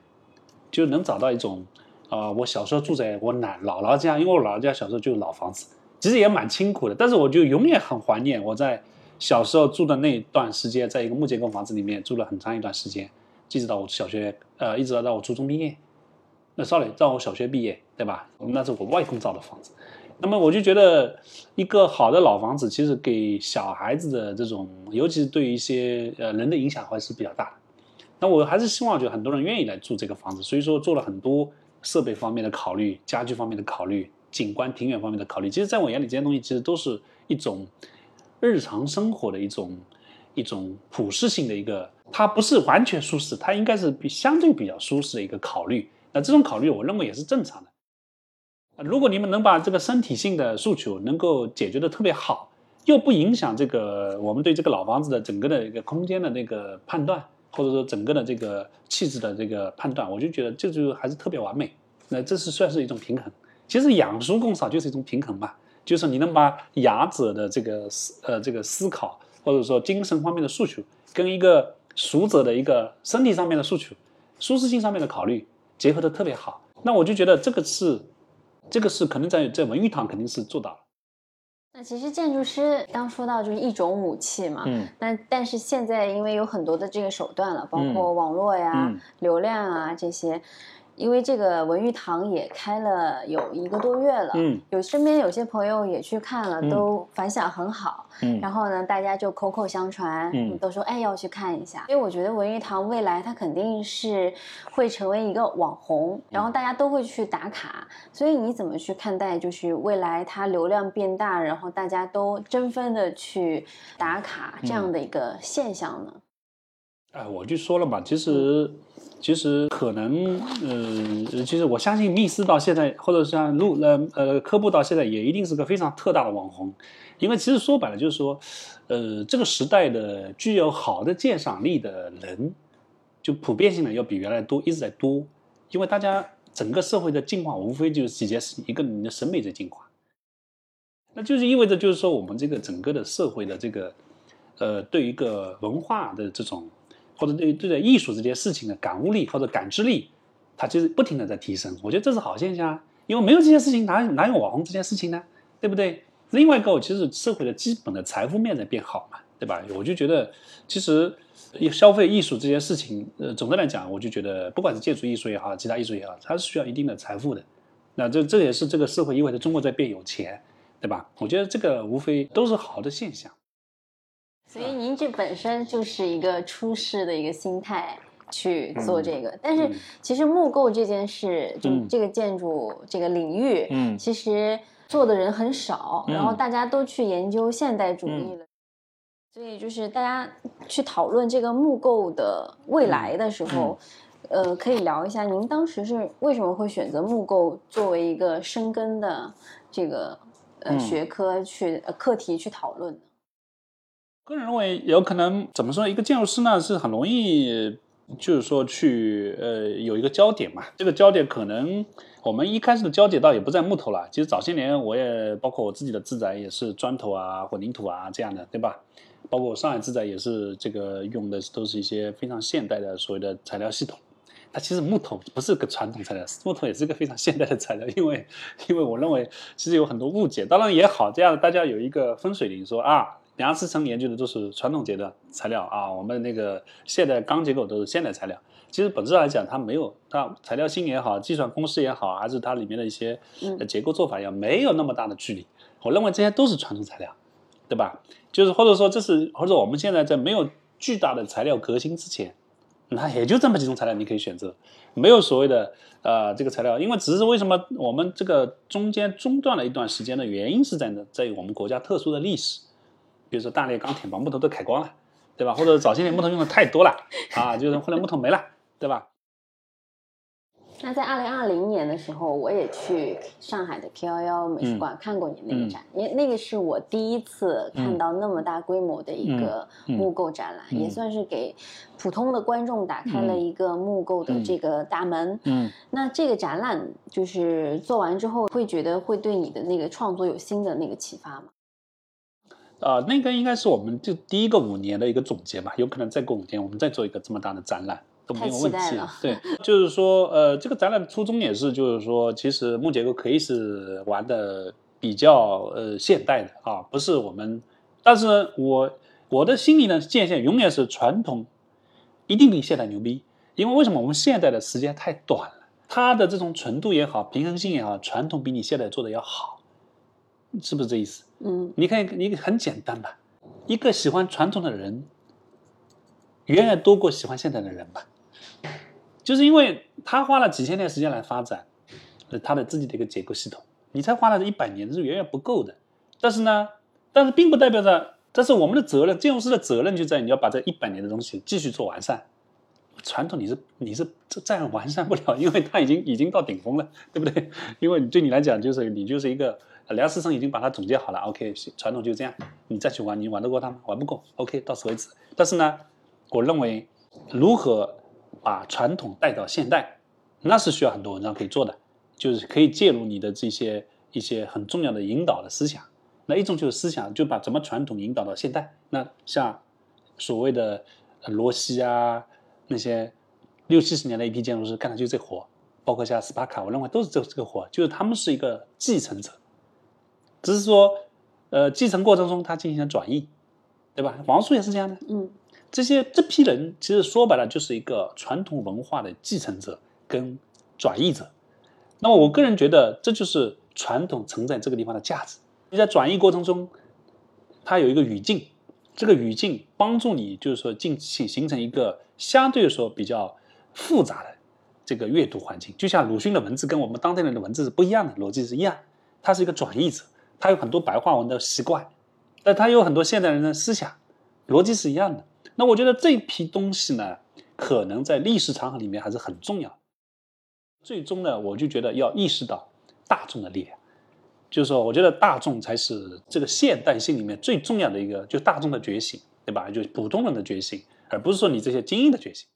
就能找到一种啊，我小时候住在我奶姥姥家，因为我姥姥家小时候就是老房子，其实也蛮清苦的，但是我就永远很怀念我在小时候住的那段时间，在一个木结构房子里面住了很长一段时间。一直到我小学，呃，一直到到我初中毕业，那 sorry，到我小学毕业，对吧？那是我外公造的房子。那么我就觉得，一个好的老房子，其实给小孩子的这种，尤其是对一些呃人的影响还是比较大的。那我还是希望，就很多人愿意来住这个房子，所以说做了很多设备方面的考虑、家具方面的考虑、景观庭院方面的考虑。其实，在我眼里，这些东西其实都是一种日常生活的一种一种普适性的一个。它不是完全舒适，它应该是比相对比较舒适的一个考虑。那这种考虑，我认为也是正常的。如果你们能把这个身体性的诉求能够解决的特别好，又不影响这个我们对这个老房子的整个的一个空间的那个判断，或者说整个的这个气质的这个判断，我就觉得这就还是特别完美。那这是算是一种平衡。其实养书共少就是一种平衡嘛，就是你能把雅者的这个思呃这个思考，或者说精神方面的诉求，跟一个熟者的一个身体上面的诉求，舒适性上面的考虑结合的特别好，那我就觉得这个是，这个是可能在在文玉堂肯定是做到了。那其实建筑师刚说到就是一种武器嘛，嗯，那但是现在因为有很多的这个手段了，包括网络呀、流量啊这些。因为这个文玉堂也开了有一个多月了，嗯，有身边有些朋友也去看了，都反响很好，嗯，然后呢，大家就口口相传，嗯，都说哎要去看一下，因为我觉得文玉堂未来它肯定是会成为一个网红，然后大家都会去打卡，所以你怎么去看待就是未来它流量变大，然后大家都争分的去打卡这样的一个现象呢？哎，我就说了嘛，其实。其实可能，呃，其实我相信密斯到现在，或者像路呃呃科布到现在，也一定是个非常特大的网红，因为其实说白了就是说，呃，这个时代的具有好的鉴赏力的人，就普遍性的要比原来多，一直在多，因为大家整个社会的进化无非就是几件事，一个你的审美在进化，那就是意味着就是说我们这个整个的社会的这个，呃，对一个文化的这种。或者对对待艺术这件事情的感悟力或者感知力，它就是不停的在提升。我觉得这是好现象啊，因为没有这件事情，哪哪有网红这件事情呢？对不对？另外一个，其实社会的基本的财富面在变好嘛，对吧？我就觉得，其实消费艺术这件事情，呃，总的来讲，我就觉得，不管是建筑艺术也好，其他艺术也好，它是需要一定的财富的。那这这也是这个社会意味着中国在变有钱，对吧？我觉得这个无非都是好的现象。所以您这本身就是一个出世的一个心态去做这个，但是其实木构这件事，就这个建筑这个领域，嗯，其实做的人很少，然后大家都去研究现代主义了，所以就是大家去讨论这个木构的未来的时候，呃，可以聊一下您当时是为什么会选择木构作为一个生根的这个呃学科去呃课题去讨论。个人认为，有可能怎么说？一个建筑师呢，是很容易，就是说去呃有一个焦点嘛。这个焦点可能我们一开始的焦点倒也不在木头了。其实早些年我也包括我自己的自宅也是砖头啊、混凝土啊这样的，对吧？包括上海自宅也是这个用的都是一些非常现代的所谓的材料系统。它其实木头不是个传统材料，木头也是个非常现代的材料。因为因为我认为其实有很多误解，当然也好，这样大家有一个分水岭，说啊。梁思成研究的都是传统阶段材料啊，我们那个现代钢结构都是现代材料。其实本质来讲，它没有它材料性也好，计算公式也好，还是它里面的一些结构做法也好没有那么大的距离。我认为这些都是传统材料，对吧？就是或者说这是或者我们现在在没有巨大的材料革新之前，那也就这么几种材料你可以选择，没有所谓的呃这个材料，因为只是为什么我们这个中间中断了一段时间的原因是在呢，在于我们国家特殊的历史。比如说大炼钢铁把木头都砍光了，对吧？或者早些年木头用的太多了啊，就是后来木头没了，对吧？那在二零二零年的时候，我也去上海的 K 幺幺美术馆看过你那个展，因为那个是我第一次看到那么大规模的一个木构展览，也算是给普通的观众打开了一个木构的这个大门。嗯，那这个展览就是做完之后，会觉得会对你的那个创作有新的那个启发吗？啊，那个应该是我们就第一个五年的一个总结吧，有可能再过五年，我们再做一个这么大的展览。都没有问题。对，就是说，呃，这个展览的初衷也是，就是说，其实木结构可以是玩的比较呃现代的啊，不是我们。但是我我的心里呢，界限永远是传统，一定比现代牛逼。因为为什么？我们现代的时间太短了，它的这种纯度也好，平衡性也好，传统比你现在做的要好，是不是这意思？嗯，你看，你很简单吧，一个喜欢传统的人，远远多过喜欢现代的人吧。就是因为他花了几千年时间来发展，他的自己的一个结构系统，你才花了这一百年是远远不够的。但是呢，但是并不代表着这是我们的责任，建筑师的责任就在于你要把这一百年的东西继续做完善。传统你是你是再完善不了，因为它已经已经到顶峰了，对不对？因为对你来讲，就是你就是一个梁思成已经把它总结好了，OK，传统就这样，你再去玩，你玩得过他吗？玩不过，OK，到此为止。但是呢，我认为如何？把传统带到现代，那是需要很多文章可以做的，就是可以介入你的这些一些很重要的引导的思想。那一种就是思想，就把怎么传统引导到现代。那像所谓的罗西啊，那些六七十年的一批建筑师干的就这活，包括像斯巴卡，我认为都是这这个活，就是他们是一个继承者，只是说，呃，继承过程中他进行了转移，对吧？王叔也是这样的，嗯。这些这批人其实说白了就是一个传统文化的继承者跟转译者。那么我个人觉得，这就是传统承载这个地方的价值。你在转译过程中，它有一个语境，这个语境帮助你，就是说进形形成一个相对来说比较复杂的这个阅读环境。就像鲁迅的文字跟我们当代人的文字是不一样的，逻辑是一样。他是一个转译者，他有很多白话文的习惯，但他有很多现代人的思想，逻辑是一样的。那我觉得这批东西呢，可能在历史长河里面还是很重要。最终呢，我就觉得要意识到大众的力量，就是说，我觉得大众才是这个现代性里面最重要的一个，就大众的觉醒，对吧？就普通人的觉醒，而不是说你这些精英的觉醒。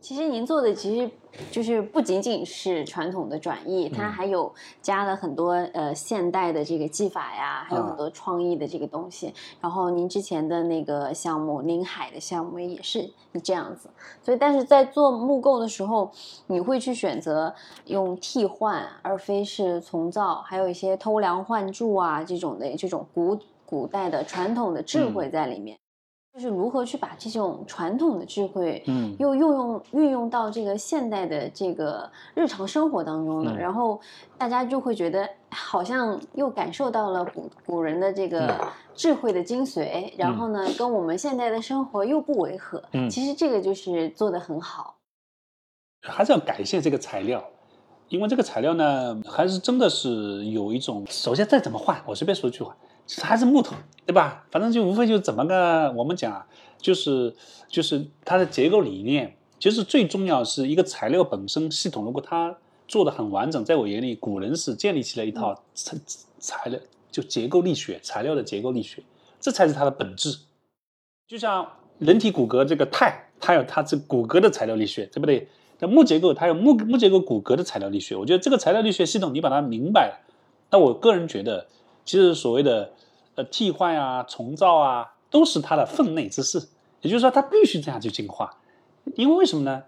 其实您做的其实就是不仅仅是传统的转译，它还有加了很多呃现代的这个技法呀，还有很多创意的这个东西。然后您之前的那个项目临海的项目也是这样子。所以，但是在做木构的时候，你会去选择用替换，而非是重造，还有一些偷梁换柱啊这种的这种古古代的传统的智慧在里面。就是如何去把这种传统的智慧，嗯，又运用运用到这个现代的这个日常生活当中呢？然后大家就会觉得好像又感受到了古古人的这个智慧的精髓，然后呢，跟我们现代的生活又不违和。嗯，其实这个就是做的很好。还是要感谢这个材料，因为这个材料呢，还是真的是有一种，首先再怎么换，我随便说一句话。还是木头，对吧？反正就无非就怎么个，我们讲就是就是它的结构理念。其实最重要是一个材料本身系统，如果它做的很完整，在我眼里，古人是建立起了一套材材料，就结构力学，材料的结构力学，这才是它的本质。就像人体骨骼这个钛，它有它这骨骼的材料力学，对不对？那木结构它有木木结构骨骼的材料力学。我觉得这个材料力学系统，你把它明白了，那我个人觉得。其实所谓的呃替换啊、重造啊，都是它的分内之事。也就是说，它必须这样去进化，因为为什么呢？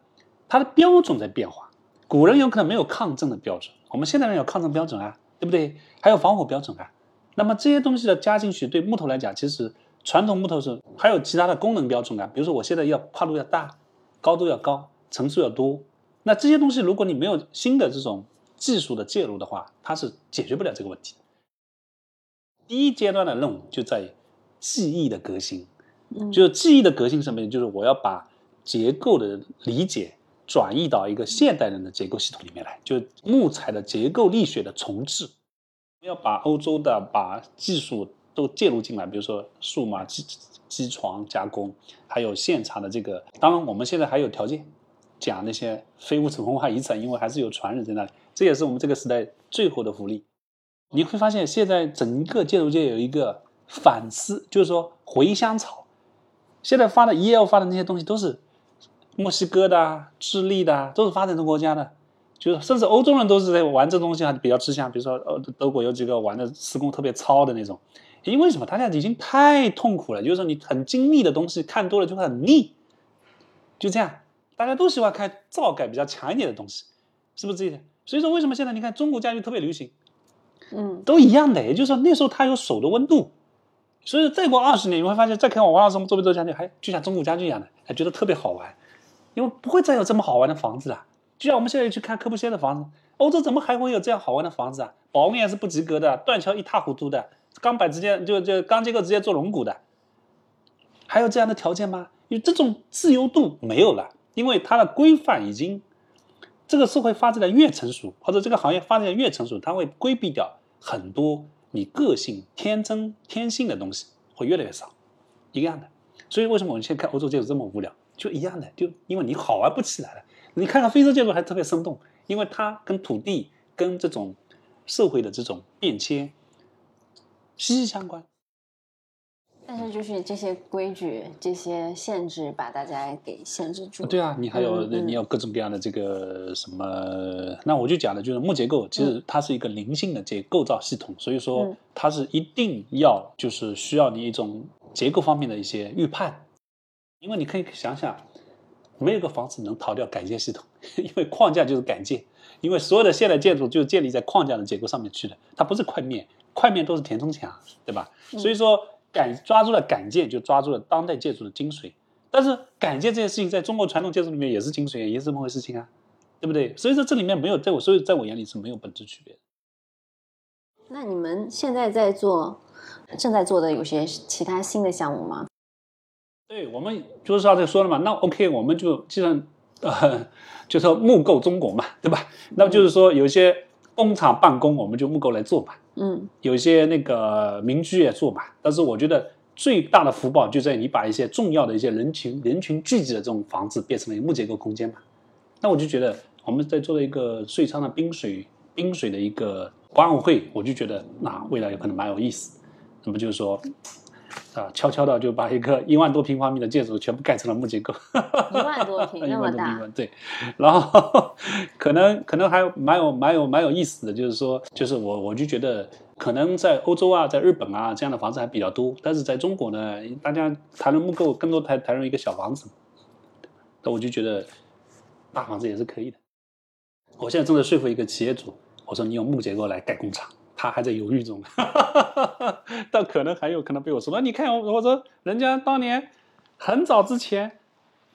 它的标准在变化。古人有可能没有抗震的标准，我们现代人有抗震标准啊，对不对？还有防火标准啊。那么这些东西的加进去，对木头来讲，其实传统木头是还有其他的功能标准啊。比如说，我现在要跨度要大，高度要高，层数要多。那这些东西，如果你没有新的这种技术的介入的话，它是解决不了这个问题。第一阶段的任务就在于记忆的革新，就是记忆的革新什么？就是我要把结构的理解转移到一个现代人的结构系统里面来，就木材的结构力学的重置，要把欧洲的把技术都介入进来，比如说数码机机床加工，还有现场的这个。当然，我们现在还有条件，讲那些非物质文化遗产，因为还是有传人在那里，这也是我们这个时代最后的福利。你会发现，现在整个建筑界有一个反思，就是说回香草。现在发的 EL 发的那些东西都是墨西哥的、智利的，都是发展中国家的，就是甚至欧洲人都是在玩这东西，还比较吃香。比如说，呃，德国有几个玩的施工特别糙的那种，因为什么？大家已经太痛苦了，就是说你很精密的东西看多了就会很腻，就这样，大家都喜欢看造感比较强一点的东西，是不是这一点？所以说，为什么现在你看中国家具特别流行？嗯，都一样的，也就是说那时候它有手的温度，所以再过二十年你会发现，再看我王老师做不做家具，还就像中古家具一样的，还觉得特别好玩，因为不会再有这么好玩的房子了。就像我们现在去看科布西耶的房子，欧洲怎么还会有这样好玩的房子啊？保温也是不及格的，断桥一塌糊涂的，钢板直接就就钢结构直接做龙骨的，还有这样的条件吗？有这种自由度没有了，因为它的规范已经。这个社会发展的越成熟，或者这个行业发展的越成熟，它会规避掉很多你个性、天真、天性的东西，会越来越少，一样的。所以为什么我们现在看欧洲建筑这么无聊？就一样的，就因为你好玩不起来了。你看看非洲建筑还特别生动，因为它跟土地、跟这种社会的这种变迁息息相关。但是就是这些规矩、这些限制，把大家给限制住。对啊，你还有你有各种各样的这个什么？那我就讲的就是木结构，其实它是一个灵性的这构造系统，所以说它是一定要就是需要你一种结构方面的一些预判。因为你可以想想，没有个房子能逃掉改建系统，因为框架就是改建，因为所有的现代建筑就建立在框架的结构上面去的，它不是块面，块面都是填充墙，对吧？所以说。改抓住了改建，就抓住了当代建筑的精髓。但是改建这件事情，在中国传统建筑里面也是精髓，也是这么回事情啊，对不对？所以说这里面没有，在我所以在我眼里是没有本质区别的。那你们现在在做，正在做的有些其他新的项目吗？对，我们就是刚才说了嘛，那 OK，我们就既然呃，就说木构中国嘛，对吧？那么就是说有些工厂办公，我们就木构来做嘛。嗯，有些那个民居也做嘛，但是我觉得最大的福报就在你把一些重要的一些人群人群聚集的这种房子变成了木结构空间嘛。那我就觉得我们在做了一个遂昌的冰水冰水的一个管委会，我就觉得那未来有可能蛮有意思。那么就是说。啊，悄悄的就把一个一万多平方米的建筑全部盖成了木结构，一万多平那么大，对，然后可能可能还蛮有蛮有蛮有意思的，就是说，就是我我就觉得可能在欧洲啊，在日本啊这样的房子还比较多，但是在中国呢，大家谈论木构更多谈谈论一个小房子，那我就觉得大房子也是可以的。我现在正在说服一个企业主，我说你用木结构来盖工厂。他还在犹豫中，但可能还有可能被我说。那你看，我说人家当年很早之前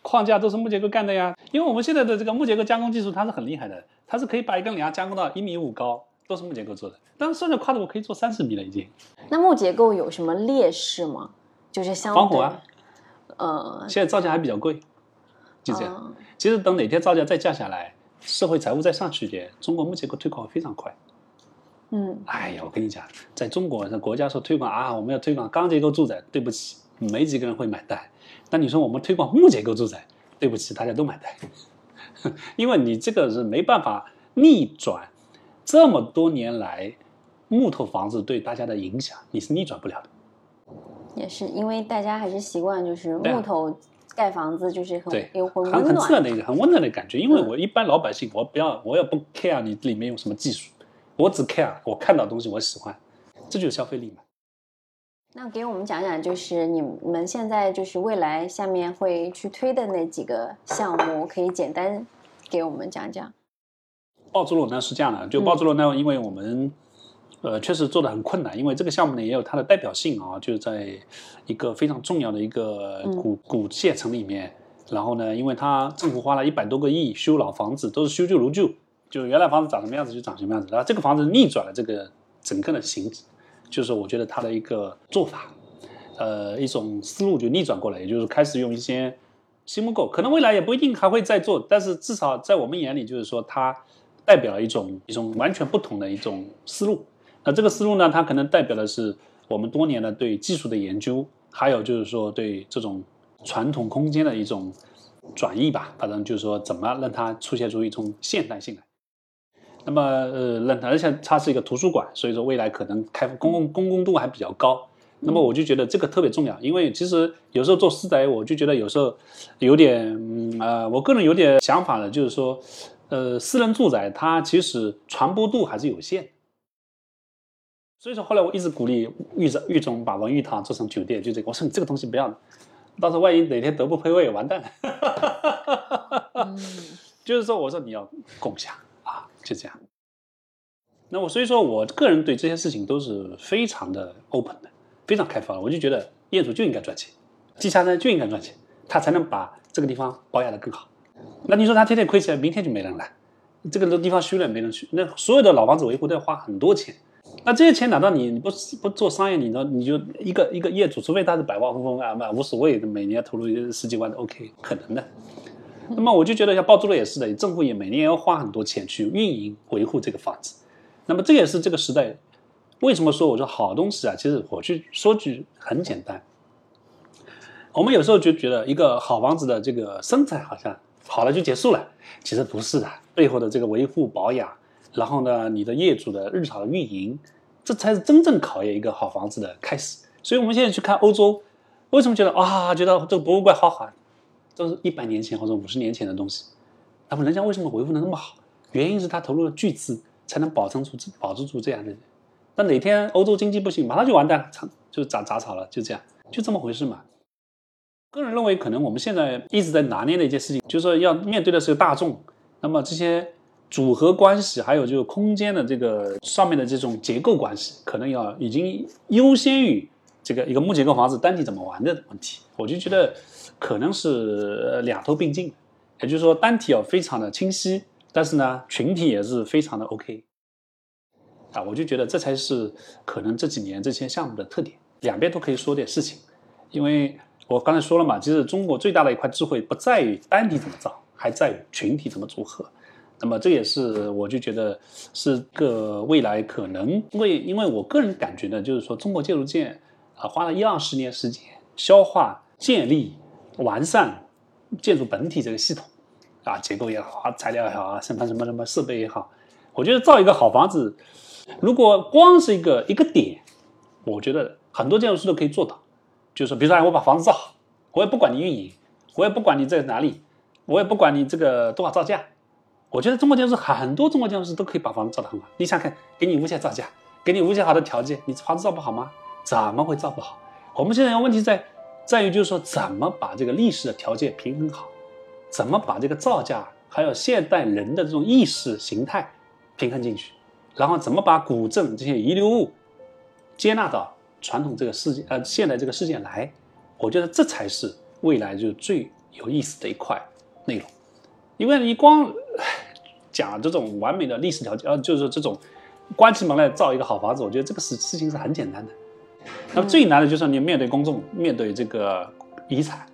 框架都是木结构干的呀。因为我们现在的这个木结构加工技术，它是很厉害的，它是可以把一根梁加工到一米五高，都是木结构做的。但是现在跨度我可以做三十米了，已经。那木结构有什么劣势吗？就是相防火啊。呃，现在造价还比较贵，就这样。其实等哪天造价再降下来，社会财务再上去一点，中国木结构推广会非常快。嗯，哎呀，我跟你讲，在中国，这国家说推广啊，我们要推广钢结构住宅，对不起，没几个人会买单。那你说我们推广木结构住宅，对不起，大家都买单，因为你这个是没办法逆转这么多年来木头房子对大家的影响，你是逆转不了的。也是因为大家还是习惯就是木头盖房子，就是很有很很自然的一个很温暖的感觉。因为我一般老百姓，我不要，我也不 care 你里面用什么技术。我只 care 我看到东西我喜欢，这就是消费力嘛。那给我们讲讲，就是你们现在就是未来下面会去推的那几个项目，可以简单给我们讲讲。爆珠楼呢是这样的，就爆珠楼呢，因为我们呃确实做的很困难，因为这个项目呢也有它的代表性啊，就是在一个非常重要的一个古古县城里面，然后呢，因为它政府花了一百多个亿修老房子，都是修旧如旧。就原来房子长什么样子就长什么样子，然后这个房子逆转了这个整个的形，就是我觉得它的一个做法，呃，一种思路就逆转过来，也就是开始用一些新木构，可能未来也不一定还会再做，但是至少在我们眼里，就是说它代表了一种一种完全不同的一种思路。那这个思路呢，它可能代表的是我们多年的对技术的研究，还有就是说对这种传统空间的一种转移吧，反正就是说怎么让它出现出一种现代性来。那么呃，让它而且它是一个图书馆，所以说未来可能开公共公共度还比较高。那么我就觉得这个特别重要，因为其实有时候做私宅，我就觉得有时候有点嗯呃，我个人有点想法的，就是说呃，私人住宅它其实传播度还是有限。所以说后来我一直鼓励玉总玉总把文玉堂做成酒店，就这个，我说你这个东西不要了，到时候万一哪天德不配位，完蛋了。就是说，我说你要共享就这样。那我所以说我个人对这些事情都是非常的 open 的。非常开放，我就觉得业主就应该赚钱，地下呢就应该赚钱，他才能把这个地方保养的更好。那你说他天天亏钱，明天就没人来，这个地方虚了没人去，那所有的老房子维护都要花很多钱。那这些钱拿到你不不做商业，你呢你就一个一个业主，除非他是百万富翁啊，那无所谓，每年投入十几万都 OK，可能的。那么我就觉得像包租婆也是的，政府也每年要花很多钱去运营维护这个房子。那么这也是这个时代。为什么说我说好东西啊？其实我去说句很简单，我们有时候就觉得一个好房子的这个身材好像好了就结束了，其实不是的，背后的这个维护保养，然后呢，你的业主的日常运营，这才是真正考验一个好房子的开始。所以我们现在去看欧洲，为什么觉得啊，觉得这个博物馆好好，都是一百年前或者五十年前的东西，那么人家为什么维护的那么好？原因是他投入了巨资，才能保存住、保持住这样的。那哪天欧洲经济不行，马上就完蛋了，长就杂杂草了，就这样，就这么回事嘛。个人认为，可能我们现在一直在拿捏的一件事情，就是说要面对的是大众，那么这些组合关系，还有就是空间的这个上面的这种结构关系，可能要已经优先于这个一个木结构房子单体怎么玩的问题。我就觉得可能是两头并进，也就是说单体要非常的清晰，但是呢群体也是非常的 OK。啊，我就觉得这才是可能这几年这些项目的特点，两边都可以说点事情。因为我刚才说了嘛，其实中国最大的一块智慧不在于单体怎么造，还在于群体怎么组合。那么这也是我就觉得是个未来可能为，因为我个人感觉呢，就是说中国建筑界啊花了一二十年时间消化、建立、完善建筑本体这个系统啊，结构也好啊，材料也好啊，什么什么什么设备也好，我觉得造一个好房子。如果光是一个一个点，我觉得很多建筑师都可以做到，就是说比如说，我把房子造好，我也不管你运营，我也不管你在哪里，我也不管你这个多少造价。我觉得中国建筑师很多中国建筑师都可以把房子造得很好。你想看，给你无限造价，给你无限好的条件，你房子造不好吗？怎么会造不好？我们现在问题在在于，就是说怎么把这个历史的条件平衡好，怎么把这个造价还有现代人的这种意识形态平衡进去。然后怎么把古镇这些遗留物接纳到传统这个世界呃现代这个世界来？我觉得这才是未来就最有意思的一块内容。因为你光讲这种完美的历史条件，呃，就是这种关起门来造一个好房子，我觉得这个事事情是很简单的。那么最难的就是你面对公众，面对这个遗产，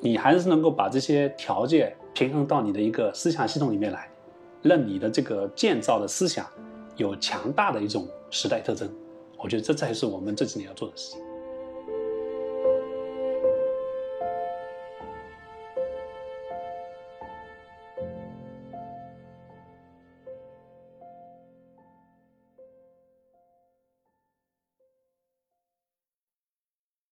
你还是能够把这些条件平衡到你的一个思想系统里面来，让你的这个建造的思想。有强大的一种时代特征，我觉得这才是我们这几年要做的事情。